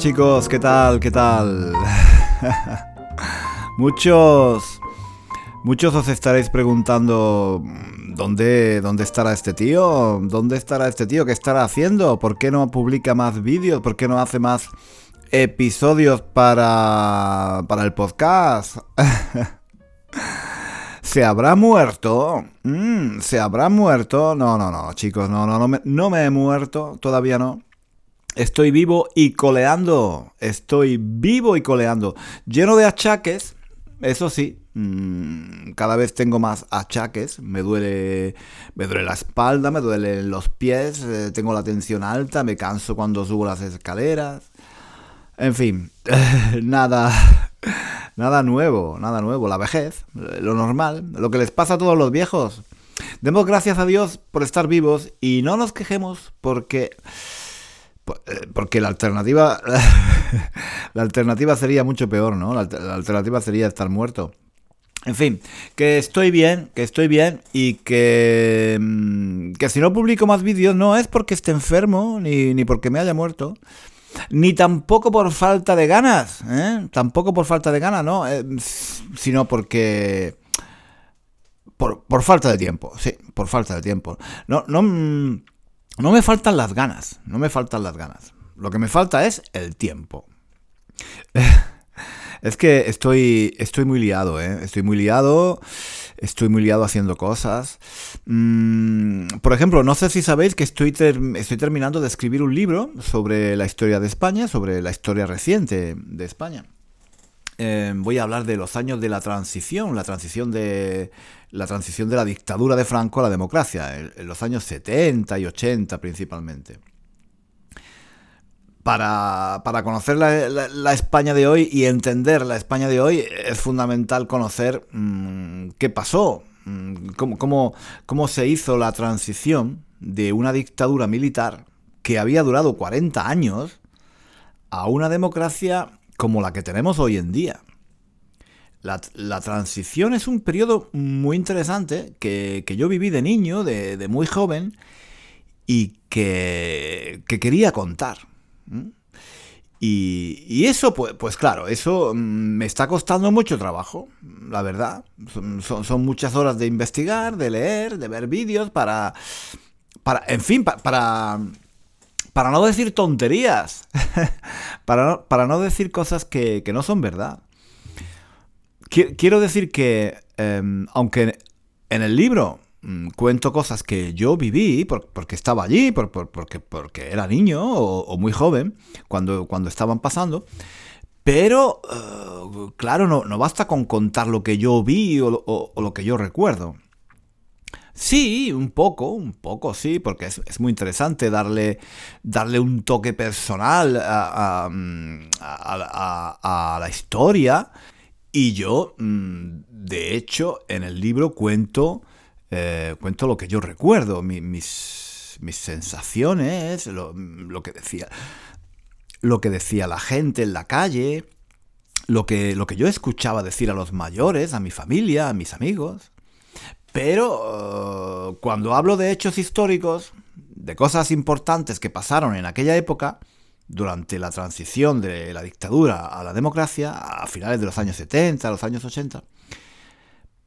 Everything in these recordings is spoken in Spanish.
Chicos, ¿qué tal? ¿Qué tal? muchos muchos os estaréis preguntando ¿dónde, ¿dónde estará este tío? ¿Dónde estará este tío? ¿Qué estará haciendo? ¿Por qué no publica más vídeos? ¿Por qué no hace más episodios para para el podcast? ¿Se habrá muerto? Mm, ¿Se habrá muerto? No, no, no, chicos, no, no, no me, no me he muerto, todavía no. Estoy vivo y coleando. Estoy vivo y coleando. Lleno de achaques. Eso sí, mm, cada vez tengo más achaques. Me duele, me duele la espalda, me duelen los pies, eh, tengo la tensión alta, me canso cuando subo las escaleras. En fin, nada, nada nuevo, nada nuevo. La vejez, lo normal, lo que les pasa a todos los viejos. Demos gracias a Dios por estar vivos y no nos quejemos porque porque la alternativa. la alternativa sería mucho peor, ¿no? La, alternativa sería estar muerto. En fin, que estoy bien, que estoy bien y que. Mm, que si no publico más vídeos no es porque esté enfermo ni, ni porque me haya muerto. Ni tampoco por falta de ganas, ¿eh? Tampoco por falta de ganas, ¿no? Eh, sino porque. Por, por, falta de tiempo, sí, por falta de tiempo. No, no. No me faltan las ganas, no me faltan las ganas. Lo que me falta es el tiempo. es que estoy, estoy muy liado, ¿eh? Estoy muy liado, estoy muy liado haciendo cosas. Mm, por ejemplo, no sé si sabéis que estoy, estoy terminando de escribir un libro sobre la historia de España, sobre la historia reciente de España. Eh, voy a hablar de los años de la transición, la transición de la transición de la dictadura de Franco a la democracia, en, los años 70 y 80 principalmente. Para, conocer la, España de hoy y entender la España de hoy es fundamental conocer mm, qué pasó, mm, cómo, cómo se hizo la transición de una dictadura militar que había durado 40 años a una democracia como la que tenemos hoy en día. La, transición es un periodo muy interesante que, yo viví de niño, de, muy joven, y que, quería contar. Y, eso, pues, pues, claro, eso mm, me está costando mucho trabajo, la verdad. Son, muchas horas de investigar, de leer, de ver vídeos para, para en fin, para no decir tonterías, para, no, para, no, decir cosas que, no son verdad. Quiero decir que, em, aunque en el libro mm, cuento cosas que yo viví porque estaba allí, porque, porque, era niño o, muy joven cuando, cuando estaban pasando, pero, eh, claro, no, no, basta con contar lo que yo vi o lo que yo recuerdo. Sí, un poco, un poco, sí, porque es, muy interesante darle, darle un toque personal a, la historia. Y yo, mm, de hecho, en el libro cuento, eh, cuento lo que yo recuerdo, mis, mis, sensaciones, lo, que decía, lo que decía la gente en la calle, lo que, lo que yo escuchaba decir a los mayores, a mi familia, a mis amigos. Pero cuando hablo de hechos históricos, de cosas importantes que pasaron en aquella época, durante la transición de la dictadura a la democracia, a finales de los años 70, a los años 80,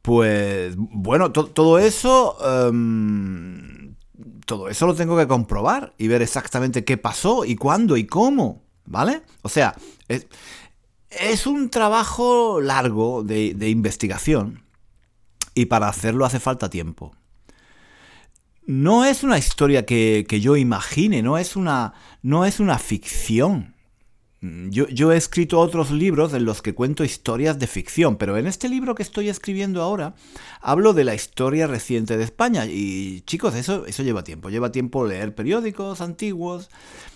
pues bueno, todo eso... Em, todo eso lo tengo que comprobar y ver exactamente qué pasó y cuándo y cómo, ¿vale? O sea, es, un trabajo largo de investigación y para hacerlo hace falta tiempo. No es una historia que, yo imagine, no es una, no es una ficción. Mm, yo, he escrito otros libros en los que cuento historias de ficción, pero en este libro que estoy escribiendo ahora hablo de la historia reciente de España. Y chicos, eso, eso lleva tiempo. Lleva tiempo leer periódicos antiguos,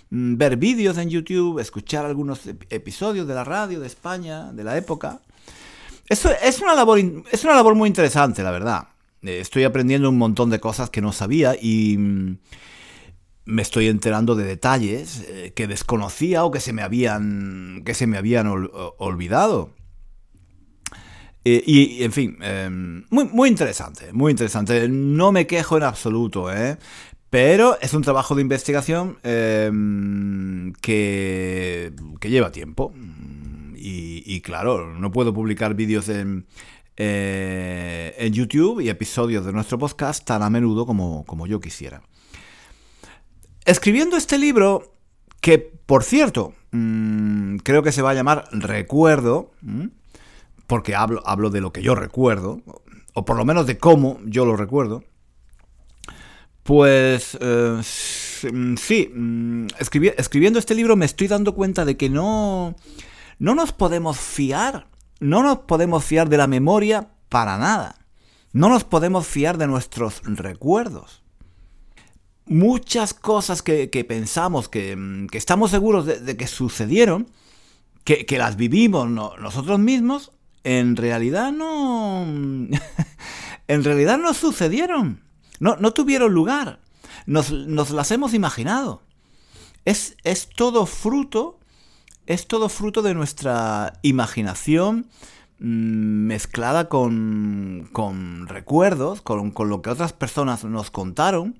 mm, ver vídeos en YouTube, escuchar algunos episodios de la radio de España, de la época. Es una labor, es una labor muy interesante, la verdad. Eh, estoy aprendiendo un montón de cosas que no sabía y mm, me estoy enterando de detalles eh, que desconocía o que se me habían, que se me habían olvidado. Eh, y, en fin, em, muy, muy interesante, muy interesante. No me quejo en absoluto, ¿eh? Pero es un trabajo de investigación em, que, que, lleva tiempo. Y, claro, no puedo publicar vídeos en, en YouTube y episodios de nuestro podcast tan a menudo como, como yo quisiera. Escribiendo este libro, que por cierto, mm, creo que se va a llamar Recuerdo, porque hablo, hablo de lo que yo recuerdo, o por lo menos de cómo yo lo recuerdo, pues eh, mm, sí, mm, escribiendo este libro me estoy dando cuenta de que no, no nos podemos fiar, no nos podemos fiar de la memoria para nada, no nos podemos fiar de nuestros recuerdos muchas cosas que, pensamos, mm, que, estamos seguros de, que sucedieron, que, las vivimos nosotros mismos, en realidad no... en realidad no sucedieron. No, no tuvieron lugar. Nos, las hemos imaginado. Es, es, todo fruto, es todo fruto de nuestra imaginación mm, mezclada con, con recuerdos, con, con, lo que otras personas nos contaron,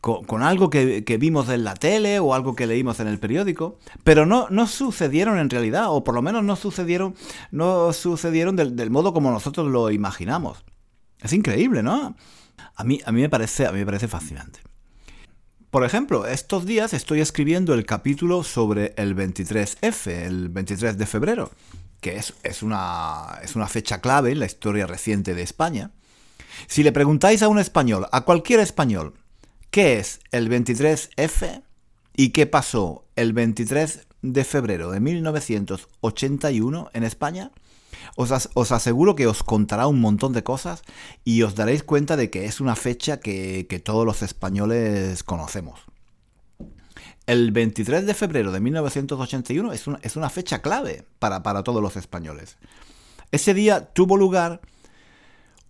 con, algo que, vimos en la tele o algo que leímos en el periódico, pero no, no sucedieron en realidad, o por lo menos no sucedieron, no sucedieron del, modo como nosotros lo imaginamos. Es increíble, ¿no? A mí, a mí, me, parece, a mí me parece fascinante. Por ejemplo, estos días estoy escribiendo el capítulo sobre el 23F, el 23 de febrero, que es, una, es una fecha clave en la historia reciente de España. Si le preguntáis a un español, a cualquier español, ¿Qué es el 23F y qué pasó el 23 de febrero de 1981 en España? Os, aseguro que os contará un montón de cosas y os daréis cuenta de que es una fecha que, todos los españoles conocemos. El 23 de febrero de 1981 es una, es una fecha clave para, para todos los españoles. Ese día tuvo lugar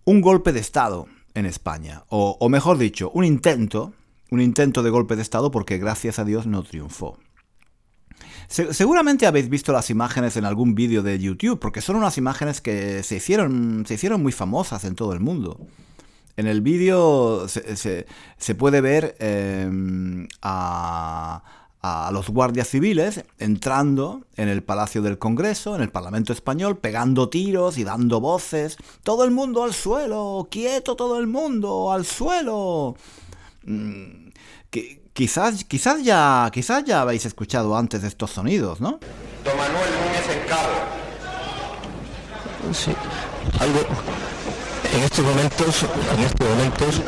un golpe de Estado en España. O, mejor dicho, un intento, un intento de golpe de Estado porque gracias a Dios no triunfó. Seguramente habéis visto las imágenes en algún vídeo de YouTube, porque son unas imágenes que se hicieron, se hicieron muy famosas en todo el mundo. En el vídeo se, puede ver em, a, a los guardias civiles entrando en el Palacio del Congreso, en el Parlamento Español, pegando tiros y dando voces. Todo el mundo al suelo, quieto todo el mundo, al suelo. Mm, quizás, quizás, ya, quizás ya habéis escuchado antes de estos sonidos, ¿no? Don Manuel Núñez en Sí, algo. En estos momentos, en estos momentos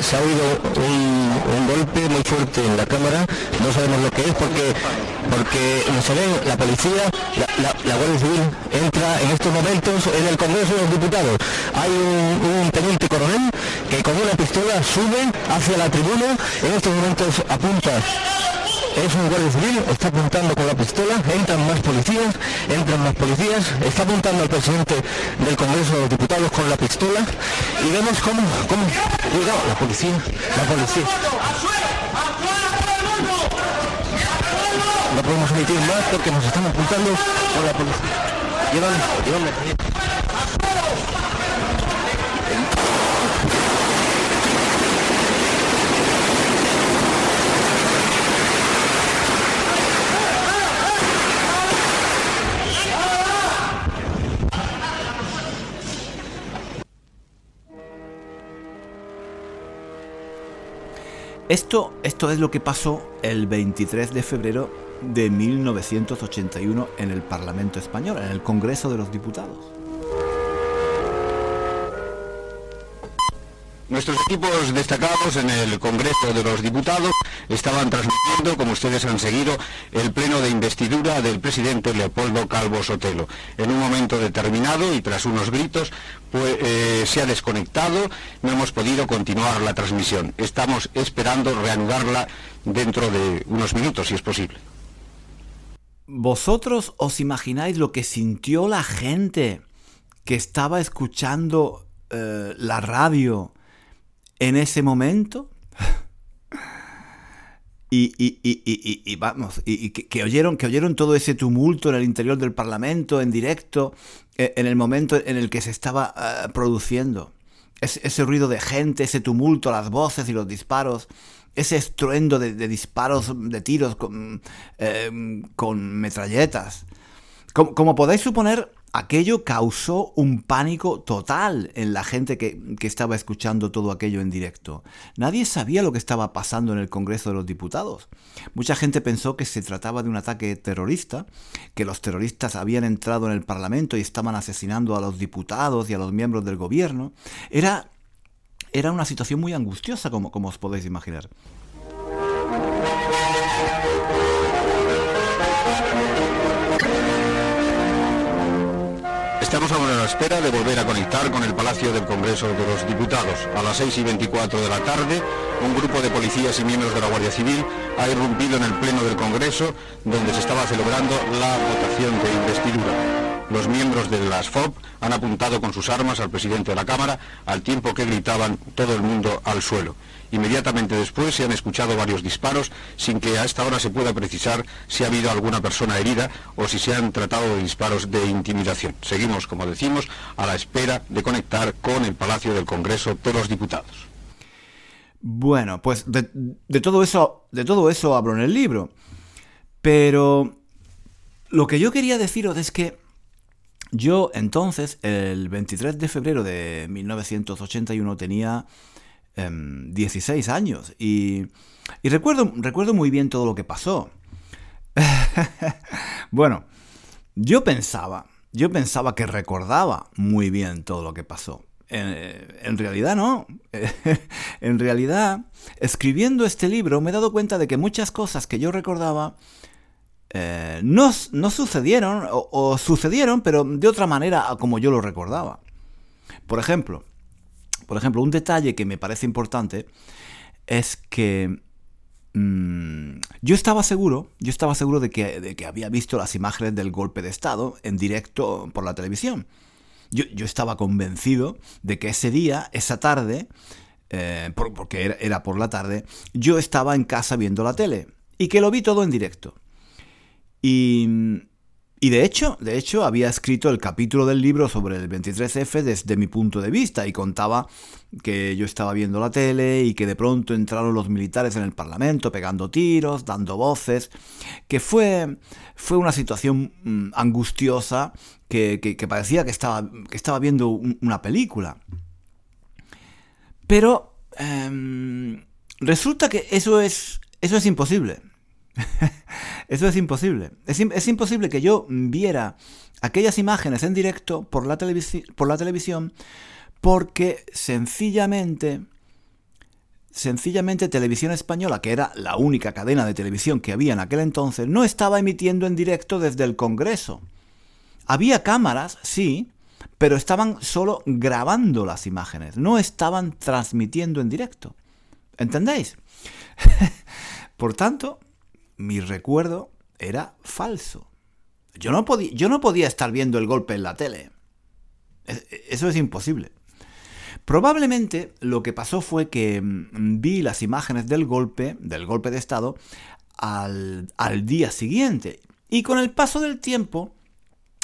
se ha oído un, golpe muy fuerte en la cámara, no sabemos lo que es porque porque se ve la policía, la, Guardia Civil entra en estos momentos en el Congreso de los Diputados. Hay un, teniente coronel que con una pistola sube hacia la tribuna, en estos momentos apunta es un guardia civil, está apuntando con la pistola, entran más policías, entran más policías, está apuntando al presidente del Congreso de los Diputados con la pistola y vemos cómo, cómo, cuidado, la policía, la policía. No podemos emitir más porque nos están apuntando con la policía. Llévame, llévame. Esto, esto es lo que pasó el 23 de febrero de 1981 en el Parlamento Español, en el Congreso de los Diputados. Nuestros equipos destacados en el Congreso de los Diputados estaban transmitiendo, como ustedes han seguido, el pleno de investidura del presidente Leopoldo Calvo Sotelo. En un momento determinado y tras unos gritos, pues, eh, se ha desconectado, no hemos podido continuar la transmisión. Estamos esperando reanudarla dentro de unos minutos, si es posible. ¿Vosotros os imagináis lo que sintió la gente que estaba escuchando eh, la radio en ese momento? y, vamos, y, que, oyeron, que oyeron todo ese tumulto en el interior del Parlamento, en directo, eh, en el momento en el que se estaba eh, produciendo. Ese ruido de gente, ese tumulto, las voces y los disparos, ese estruendo de, disparos, de tiros con, eh, metralletas. como podéis suponer, Aquello causó un pánico total en la gente que, estaba escuchando todo aquello en directo. Nadie sabía lo que estaba pasando en el Congreso de los Diputados. Mucha gente pensó que se trataba de un ataque terrorista, que los terroristas habían entrado en el Parlamento y estaban asesinando a los diputados y a los miembros del gobierno. Era, era una situación muy angustiosa, como, como os podéis imaginar. Estamos ahora a la espera de volver a conectar con el Palacio del Congreso de los Diputados. A las 6 y 24 de la tarde, un grupo de policías y miembros de la Guardia Civil ha irrumpido en el Pleno del Congreso, donde se estaba celebrando la votación de investidura. Los miembros de las FOB han apuntado con sus armas al presidente de la Cámara, al tiempo que gritaban todo el mundo al suelo. Inmediatamente después se han escuchado varios disparos sin que a esta hora se pueda precisar si ha habido alguna persona herida o si se han tratado de disparos de intimidación. Seguimos, como decimos, a la espera de conectar con el Palacio del Congreso de los Diputados. Bueno, pues de, todo eso, de todo eso hablo en el libro. Pero lo que yo quería deciros es que yo entonces, el 23 de febrero de 1981, tenía 16 em, años y, recuerdo, recuerdo muy bien todo lo que pasó. bueno, yo pensaba, yo pensaba que recordaba muy bien todo lo que pasó. En, realidad no. en realidad, escribiendo este libro me he dado cuenta de que muchas cosas que yo recordaba eh, no, sucedieron o, sucedieron, pero de otra manera como yo lo recordaba. Por ejemplo, por ejemplo, un detalle que me parece importante es que mm, yo estaba seguro, yo estaba seguro de que, había visto las imágenes del golpe de Estado en directo por la televisión. Yo, estaba convencido de que ese día, esa tarde, eh, porque era por la tarde, yo estaba en casa viendo la tele y que lo vi todo en directo. Y, y de hecho, de hecho, había escrito el capítulo del libro sobre el 23F desde mi punto de vista y contaba que yo estaba viendo la tele y que de pronto entraron los militares en el Parlamento pegando tiros, dando voces, que fue, fue una situación mm, angustiosa que, parecía que estaba, que estaba viendo una película. Pero em, resulta que eso es, eso es imposible. Eso es imposible. Es, imposible que yo viera aquellas imágenes en directo por la, por la televisión porque sencillamente, sencillamente Televisión Española, que era la única cadena de televisión que había en aquel entonces, no estaba emitiendo en directo desde el Congreso. Había cámaras, sí, pero estaban solo grabando las imágenes, no estaban transmitiendo en directo. ¿Entendéis? Por tanto, mi recuerdo era falso. Yo no, podía, estar viendo el golpe en la tele. Eso es imposible. Probablemente lo que pasó fue que mm, vi las imágenes del golpe, del golpe de Estado, al, al día siguiente. Y con el paso del tiempo,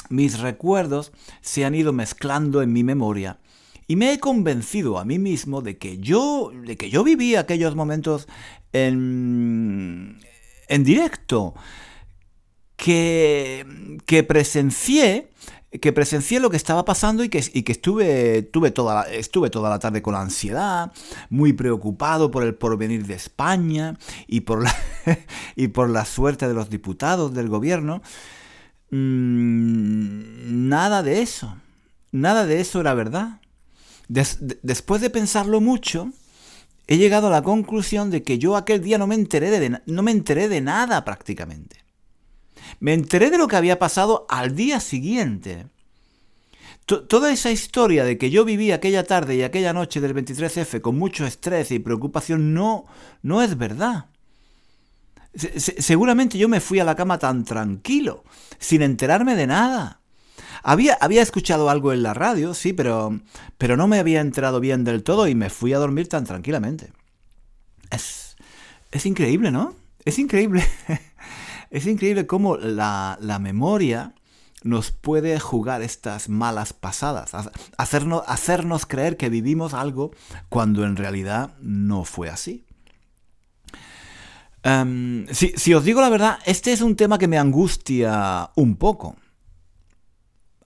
mis recuerdos se han ido mezclando en mi memoria y me he convencido a mí mismo de que yo, de que yo viví aquellos momentos en, en directo, que, que presencié que presencié lo que estaba pasando y que, que estuve, tuve toda la, estuve toda la tarde con ansiedad, muy preocupado por el porvenir de España y por la, y por la suerte de los diputados del gobierno. Mm, nada de eso, nada de eso era verdad. después de pensarlo mucho, he llegado a la conclusión de que yo aquel día no me enteré de, no me enteré de nada prácticamente. Me enteré de lo que había pasado al día siguiente. toda esa historia de que yo viví aquella tarde y aquella noche del 23F con mucho estrés y preocupación no, no es verdad. seguramente yo me fui a la cama tan tranquilo, sin enterarme de nada. Había, había escuchado algo en la radio, sí, pero, pero no me había enterado bien del todo y me fui a dormir tan tranquilamente. Es, es increíble, ¿no? Es increíble. es increíble cómo la, la memoria nos puede jugar estas malas pasadas, hacernos, hacernos creer que vivimos algo cuando en realidad no fue así. Em, si, si, os digo la verdad, este es un tema que me angustia un poco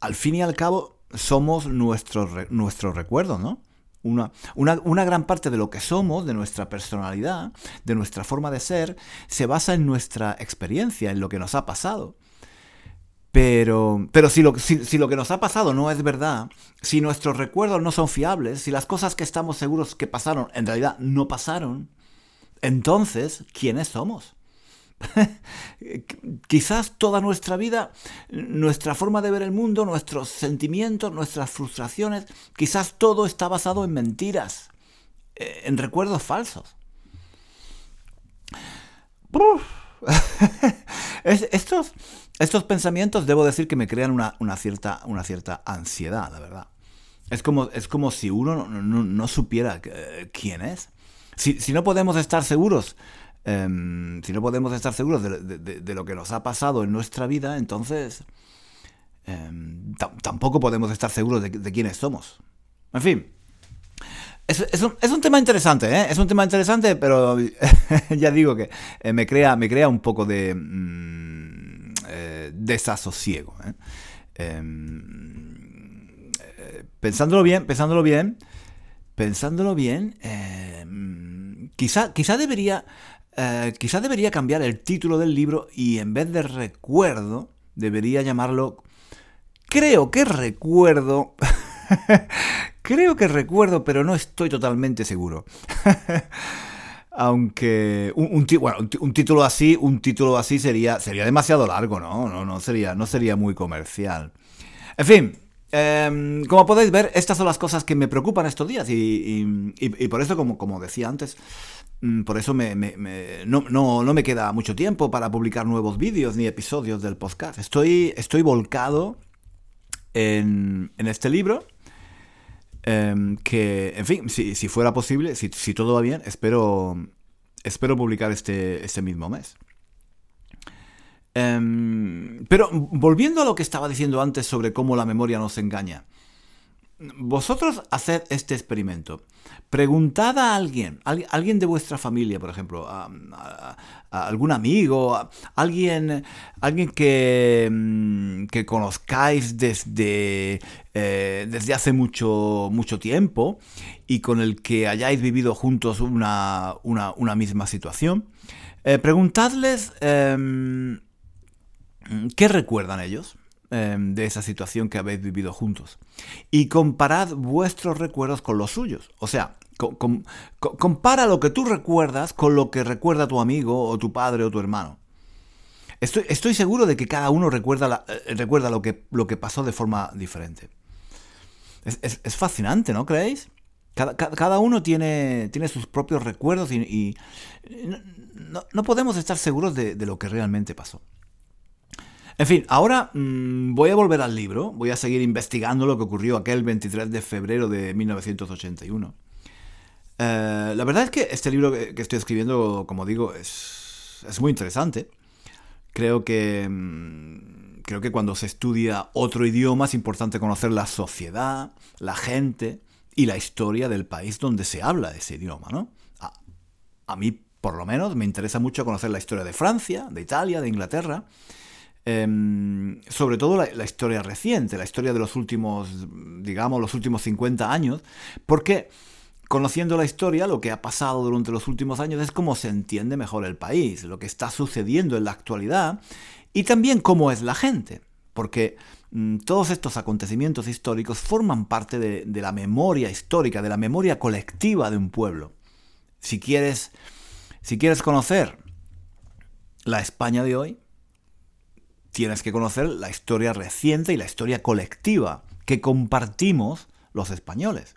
al fin y al cabo somos nuestros nuestro recuerdos, ¿no? Una, una, gran parte de lo que somos, de nuestra personalidad, de nuestra forma de ser, se basa en nuestra experiencia, en lo que nos ha pasado. Pero, pero si, lo, si, lo que nos ha pasado no es verdad, si nuestros recuerdos no son fiables, si las cosas que estamos seguros que pasaron en realidad no pasaron, entonces, ¿quiénes somos? Quizás toda nuestra vida, nuestra forma de ver el mundo, nuestros sentimientos, nuestras frustraciones, quizás todo está basado en mentiras, eh, en recuerdos falsos. estos, estos pensamientos debo decir que me crean una, cierta, una cierta ansiedad, la verdad. Es como, es como si uno no, supiera eh, quién es. Si, si, no podemos estar seguros Em, si no podemos estar seguros de, lo que nos ha pasado en nuestra vida, entonces em, tampoco podemos estar seguros de, quiénes somos. En fin, es, un, tema interesante, ¿eh? Es un tema interesante, pero ya digo que eh, me, crea, me crea un poco de mm, eh, desasosiego. Em, pensándolo bien, pensándolo bien, pensándolo bien, quizá, quizá debería eh, quizá debería cambiar el título del libro y en vez de recuerdo, debería llamarlo... Creo que recuerdo... Creo que recuerdo, pero no estoy totalmente seguro. Aunque un, título así, un título así sería, sería demasiado largo, ¿no? No, no, sería, no sería muy comercial. En fin, em, como podéis ver, estas son las cosas que me preocupan estos días y, por eso, como, como decía antes, por eso me, no, me queda mucho tiempo para publicar nuevos vídeos ni episodios del podcast. Estoy, estoy volcado en, este libro. Em, que, en fin, si, fuera posible, si, todo va bien, espero, espero publicar este, este mismo mes. Em, pero volviendo a lo que estaba diciendo antes sobre cómo la memoria nos engaña. Vosotros haced este experimento. Preguntad a alguien, a alguien de vuestra familia, por ejemplo, a, algún amigo, a alguien, alguien que, mm, que conozcáis desde, eh, desde hace mucho, mucho tiempo y con el que hayáis vivido juntos una, misma situación. Eh, preguntadles em, qué recuerdan ellos. Em, de esa situación que habéis vivido juntos. Y comparad vuestros recuerdos con los suyos. O sea, compara lo que tú recuerdas con lo que recuerda tu amigo o tu padre o tu hermano. Estoy, estoy seguro de que cada uno recuerda, eh, recuerda lo, que, lo que pasó de forma diferente. Es, fascinante, ¿no creéis? Cada, uno tiene, tiene, sus propios recuerdos y, no, podemos estar seguros de, lo que realmente pasó. En fin, ahora mm, voy a volver al libro, voy a seguir investigando lo que ocurrió aquel 23 de febrero de 1981. Eh, la verdad es que este libro que, estoy escribiendo, como digo, es, muy interesante. Creo que, mm, creo que cuando se estudia otro idioma es importante conocer la sociedad, la gente y la historia del país donde se habla ese idioma, ¿no? A mí, por lo menos, me interesa mucho conocer la historia de Francia, de Italia, de Inglaterra Em, sobre todo la, historia reciente, la historia de los últimos, digamos, los últimos 50 años, porque conociendo la historia, lo que ha pasado durante los últimos años es cómo se entiende mejor el país, lo que está sucediendo en la actualidad y también cómo es la gente, porque mm, todos estos acontecimientos históricos forman parte de, de la memoria histórica, de la memoria colectiva de un pueblo. Si quieres, si quieres conocer la España de hoy, tienes que conocer la historia reciente y la historia colectiva que compartimos los españoles.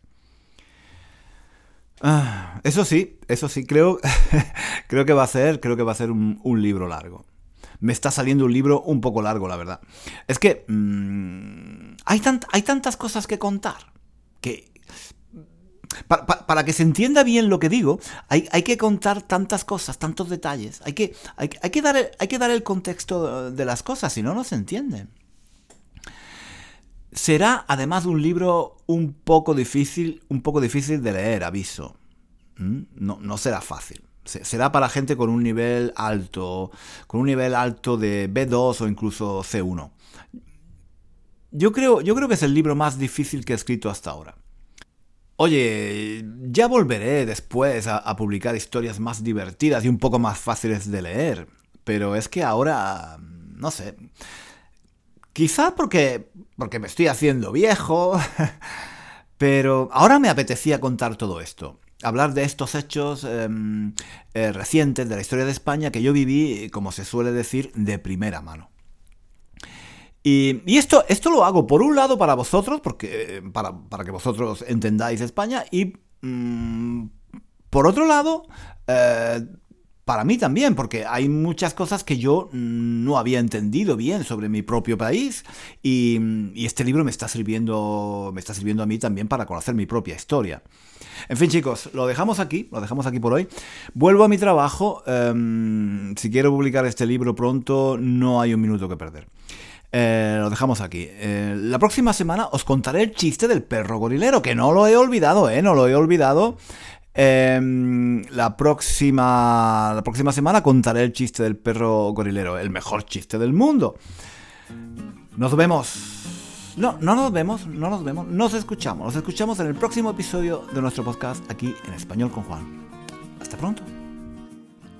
Ah, eso sí, eso sí, creo, creo que va a ser, creo que va a ser un, libro largo. Me está saliendo un libro un poco largo, la verdad. Es que mm, hay, hay tantas cosas que contar que para, que se entienda bien lo que digo, hay, que contar tantas cosas, tantos detalles. Hay que, hay, que dar el, hay que dar el contexto de las cosas, si no, no se entiende. Será además un libro un poco difícil, un poco difícil de leer, aviso. ¿Mm? No, no será fácil. Será para gente con un nivel alto, con un nivel alto de B2 o incluso C1. Yo creo, yo creo que es el libro más difícil que he escrito hasta ahora. Oye, ya volveré después a, publicar historias más divertidas y un poco más fáciles de leer, pero es que ahora, no sé, quizá porque, porque me estoy haciendo viejo, pero ahora me apetecía contar todo esto hablar de estos hechos em, eh, recientes de la historia de España que yo viví, como se suele decir, de primera mano. Y, esto, esto lo hago por un lado para vosotros, porque, para, que vosotros entendáis España, y mm, por otro lado, eh, para mí también, porque hay muchas cosas que yo no había entendido bien sobre mi propio país y, este libro me está sirviendo me está sirviendo a mí también para conocer mi propia historia. En fin, chicos, lo dejamos aquí, lo dejamos aquí por hoy. Vuelvo a mi trabajo. Em, si quiero publicar este libro pronto, no hay un minuto que perder. Eh, lo dejamos aquí. Eh, la próxima semana os contaré el chiste del perro gorilero, que no lo he olvidado, ¿eh? No lo he olvidado. Em, la, próxima, la próxima semana contaré el chiste del perro gorilero, el mejor chiste del mundo. Nos vemos. No, no nos vemos, no nos vemos, nos escuchamos. Nos escuchamos en el próximo episodio de nuestro podcast aquí en Español con Juan. Hasta pronto.